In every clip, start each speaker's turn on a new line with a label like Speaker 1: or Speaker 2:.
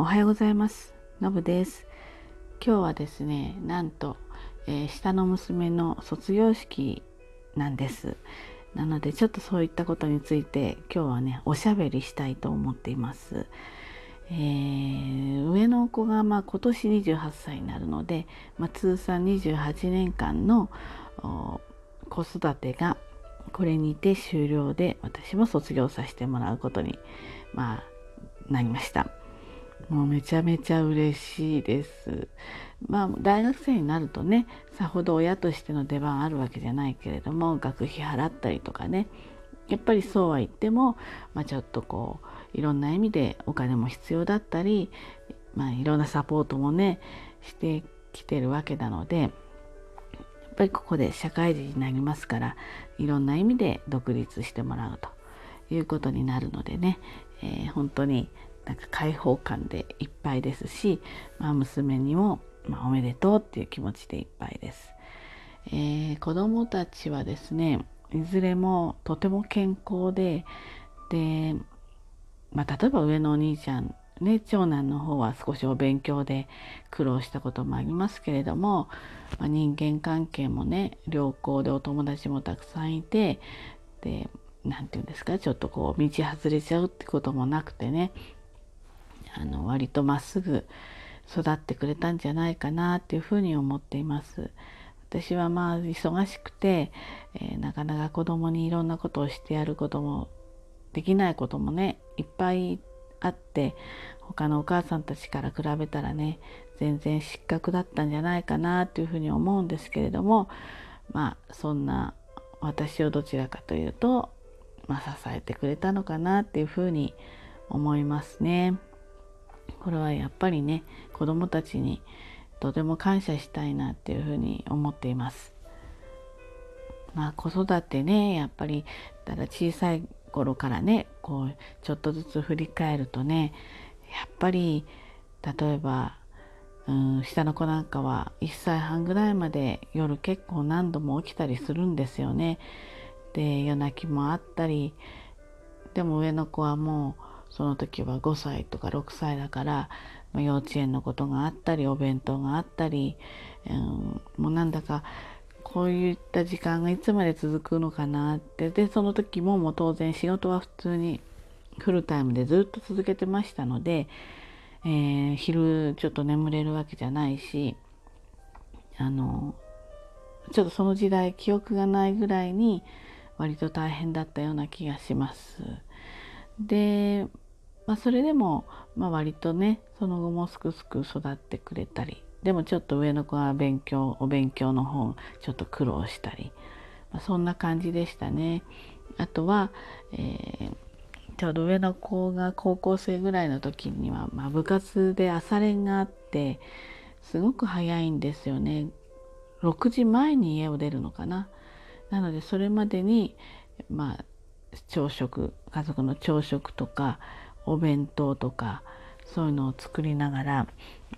Speaker 1: おはようございます。のぶです。今日はですねなんと、えー、下の娘の卒業式なんです。なのでちょっとそういったことについて今日はねおしゃべりしたいと思っています。えー、上の子がまあ今年28歳になるので、まあ、通算28年間の子育てがこれにて終了で私も卒業させてもらうことに、まあ、なりました。もうめちゃめちゃ嬉しいです。まあ大学生になるとねさほど親としての出番あるわけじゃないけれども学費払ったりとかねやっぱりそうは言っても、まあ、ちょっとこういろんな意味でお金も必要だったり、まあ、いろんなサポートもねしてきてるわけなのでやっぱりここで社会人になりますからいろんな意味で独立してもらうということになるのでね、えー、本当になんか開放感でいっぱいですし、まあ、娘にも、まあ、おめでとうっていう気持ちでいっぱいです。えー、子供たちはですねいずれもとても健康でで、まあ、例えば上のお兄ちゃんね、長男の方は少しお勉強で苦労したこともありますけれども、まあ、人間関係もね良好でお友達もたくさんいてで何て言うんですかちょっとこう道外れちゃうってこともなくてねあの割とまっすぐ育ってくれたんじゃないかなっていうふうに思っています。私はまあ忙しくて、えー、なかなか子供にいろんなことをしてやることもできないこともねいっぱいあって他のお母さんたちから比べたらね全然失格だったんじゃないかなというふうに思うんですけれどもまあそんな私をどちらかというと、まあ、支えてくれたのかなっていうふうに思いますね。これはやっぱりね子供たちにとても感謝したいなっていうふうに思っています。まあ子育てねやっぱりただ小さい頃からねこうちょっとずつ振り返るとねやっぱり例えばうん下の子なんかは1歳半ぐらいまで夜結構何度も起きたりするんですよね。で夜泣きもあったりでも上の子はもうその時は5歳とか6歳だから幼稚園のことがあったりお弁当があったり、うん、もうなんだかこういった時間がいつまで続くのかなってでその時ももう当然仕事は普通にフルタイムでずっと続けてましたので、えー、昼ちょっと眠れるわけじゃないしあのちょっとその時代記憶がないぐらいに割と大変だったような気がします。で、まあ、それでも、まあ、割とねその後もすくすく育ってくれたりでもちょっと上の子は勉強お勉強の方ちょっと苦労したり、まあ、そんな感じでしたね。あとは、えー、ちょうど上の子が高校生ぐらいの時には、まあ、部活で朝練があってすごく早いんですよね。6時前に家を出るのかな。なのでそれまでにまあ朝食家族の朝食とかお弁当とかそういうのを作りながら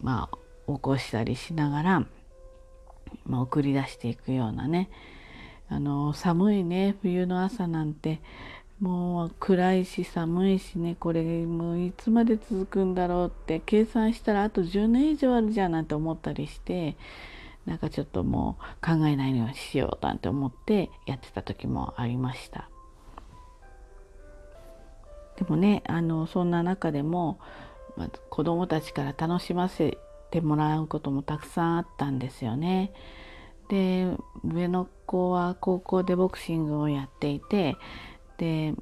Speaker 1: まあ起こしたりしながら、まあ、送り出していくようなね。あの寒いね冬の朝なんて。もう暗いし寒いしねこれもういつまで続くんだろうって。計算したらあと10年以上あるじゃんなんて思ったりしてなんかちょっともう考えないようにしようなんて思ってやってた時もありました。でもねあのそんな中でも、まあ、子供たちから楽しませてもらうこともたくさんあったんですよね。で上の子は高校でボクシングをやっていてで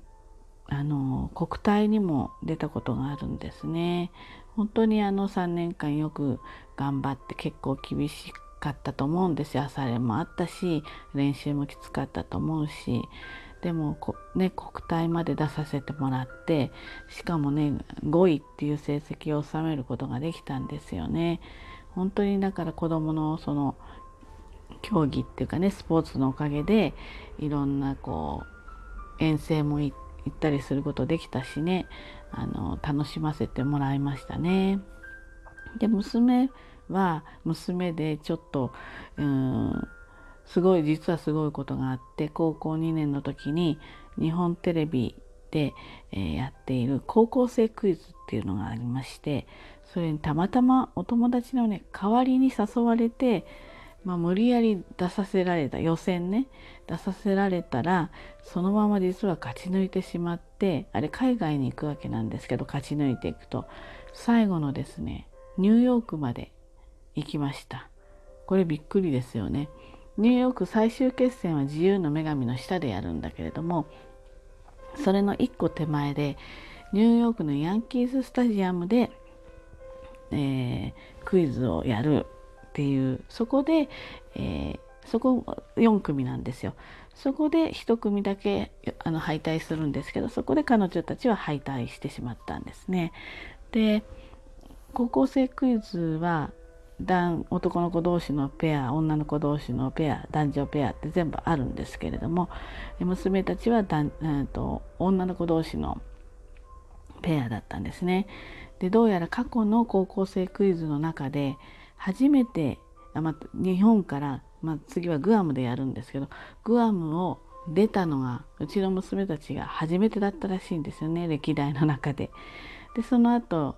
Speaker 1: あの国体にも出たことがあるんですね。本当にあの3年間よく頑張って結構厳しかったと思うんですよ朝練もあったし練習もきつかったと思うしでもね、国体まで出させてもらってしかもね5位っていう成績を収めることができたんですよね。本当にだから子どものその競技っていうかねスポーツのおかげでいろんなこう遠征も行ったりすることできたしねあの楽しませてもらいましたね。で娘は娘でちょっとうんすごい実はすごいことがあって高校2年の時に日本テレビで、え、やっている高校生クイズっていうのがありましてそれにたまたまお友達のね代わりに誘われて、まあ、無理やり出させられた予選ね出させられたらそのまま実は勝ち抜いてしまってあれ海外に行くわけなんですけど勝ち抜いていくと。最後のですねニューヨークまで行きました。これびっくりですよね。ニューヨーク最終決戦は自由の女神の下でやるんだけれどもそれの一個手前でニューヨークのヤンキーススタジアムで、えー、クイズをやるっていうそこで、えー、そこ4組なんですよ。そこで1組だけあの敗退するんですけどそこで彼女たちは敗退してしまったんですね。で高校生クイズは男の子同士のペア女の子同士のペア男女ペアって全部あるんですけれども娘たちはだん、えーと、女の子同士のペアだったんですね。でどうやら過去の高校生クイズの中で初めて、ま日本から、ま、次はグアムでやるんですけどグアムを出たのがうちの娘たちが初めてだったらしいんですよね歴代の中で。でその後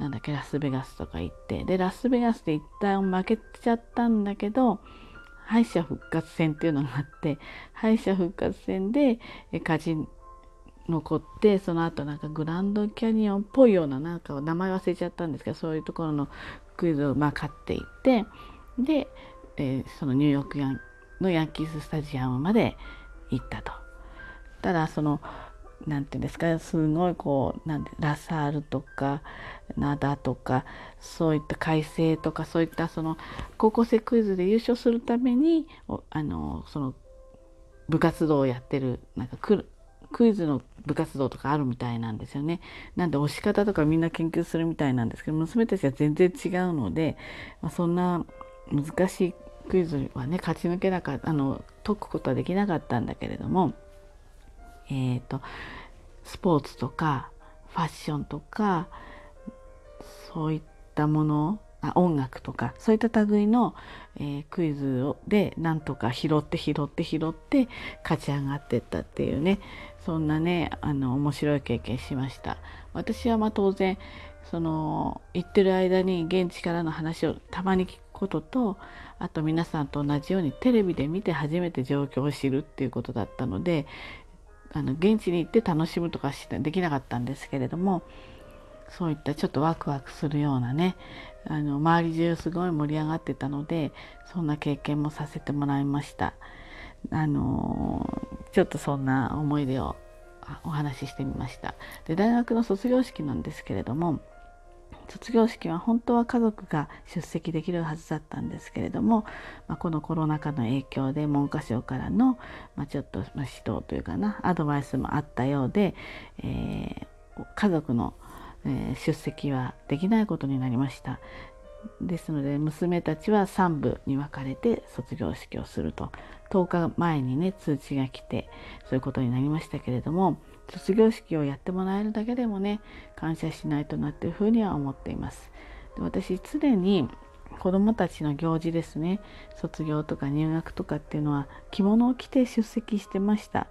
Speaker 1: なんだっけラスベガスとか行ってでラスベガスで一旦負けちゃったんだけど敗者復活戦っていうのがあって敗者復活戦で勝ち残ってその後なんかグランドキャニオンっぽいようななんか名前忘れちゃったんですけどそういうところのクイズをまあ勝っていってで、えー、そのニューヨークヤンのヤンキーススタジアムまで行ったと。ただその何て言うんですかすごいこうなんラサールとか灘とかそういった改正とかそういったその高校生クイズで優勝するためにあのその部活動をやってるなんかククイズの部活動とかあるみたいなんですよね。なんで押し方とかみんな研究するみたいなんですけど娘たちは全然違うので、まあ、そんな難しいクイズはね勝ち抜けなかったあの解くことはできなかったんだけれどもえーと、スポーツとかファッションとかそういったものあ音楽とかそういった類の、えー、クイズをでなんとか拾って拾って拾って勝ち上がってったっていうねそんなねあの面白い経験しました。私はまあ当然その行ってる間に現地からの話をたまに聞くこととあと皆さんと同じようにテレビで見て初めて状況を知るっていうことだったのであの現地に行って楽しむとかしてできなかったんですけれどもそういったちょっとワクワクするようなねあの周り中すごい盛り上がってたのでそんな経験もさせてもらいました。あのちょっとそんな思い出をお話ししてみました。で大学の卒業式なんですけれども卒業式は本当は家族が出席できるはずだったんですけれども、まあ、このコロナ禍の影響で文科省からの、まあ、ちょっと指導というかなアドバイスもあったようで、えー、家族の、出席はできないことになりました。ですので娘たちは3部に分かれて卒業式をすると10日前にね通知が来てそういうことになりましたけれども卒業式をやってもらえるだけでもね感謝しないとなっていうふうには思っています。で私常に子どもたちの行事ですね。卒業とか入学とかっていうのは着物を着て出席してました。やっ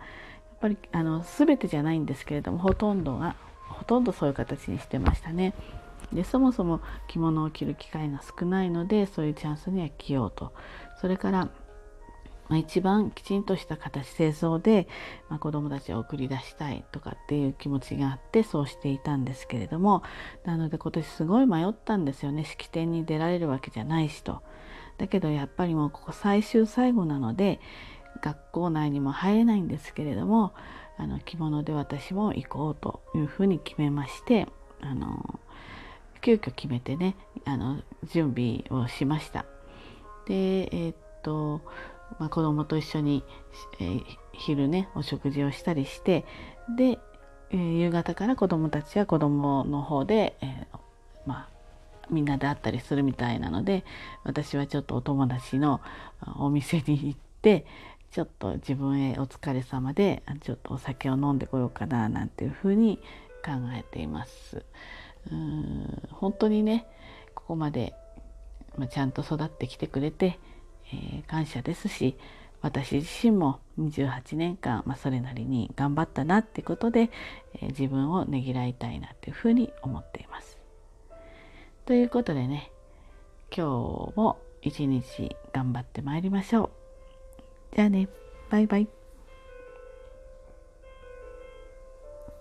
Speaker 1: ぱりあの全てじゃないんですけれどもほとんどがほとんどそういう形にしてましたね。でそもそも着物を着る機会が少ないのでそういうチャンスには着ようと。それからまあ、一番きちんとした形清掃で、まあ、子どもたちを送り出したいとかっていう気持ちがあってそうしていたんですけれどもなので今年すごい迷ったんですよね式典に出られるわけじゃないしと。だけどやっぱりもうここ最終最後なので学校内にも入れないんですけれどもあの着物で私も行こうというふうに決めましてあの急遽決めてねあの準備をしました。でえー、っとまあ、子供と一緒に、えー、昼ねお食事をしたりしてで、えー、夕方から子供たちは子供の方で、えー、まあみんなで会ったりするみたいなので私はちょっとお友達のお店に行ってちょっと自分へお疲れ様でちょっとお酒を飲んでこようかななんていうふうに考えています。うん本当にねここまで、まあ、ちゃんと育ってきてくれてえー、感謝ですし私自身も28年間、まあ、それなりに頑張ったなってことで、えー、自分をねぎらいたいなっていうふうに思っています。ということでね今日も一日頑張ってまいりましょう。じゃあねバイバイ。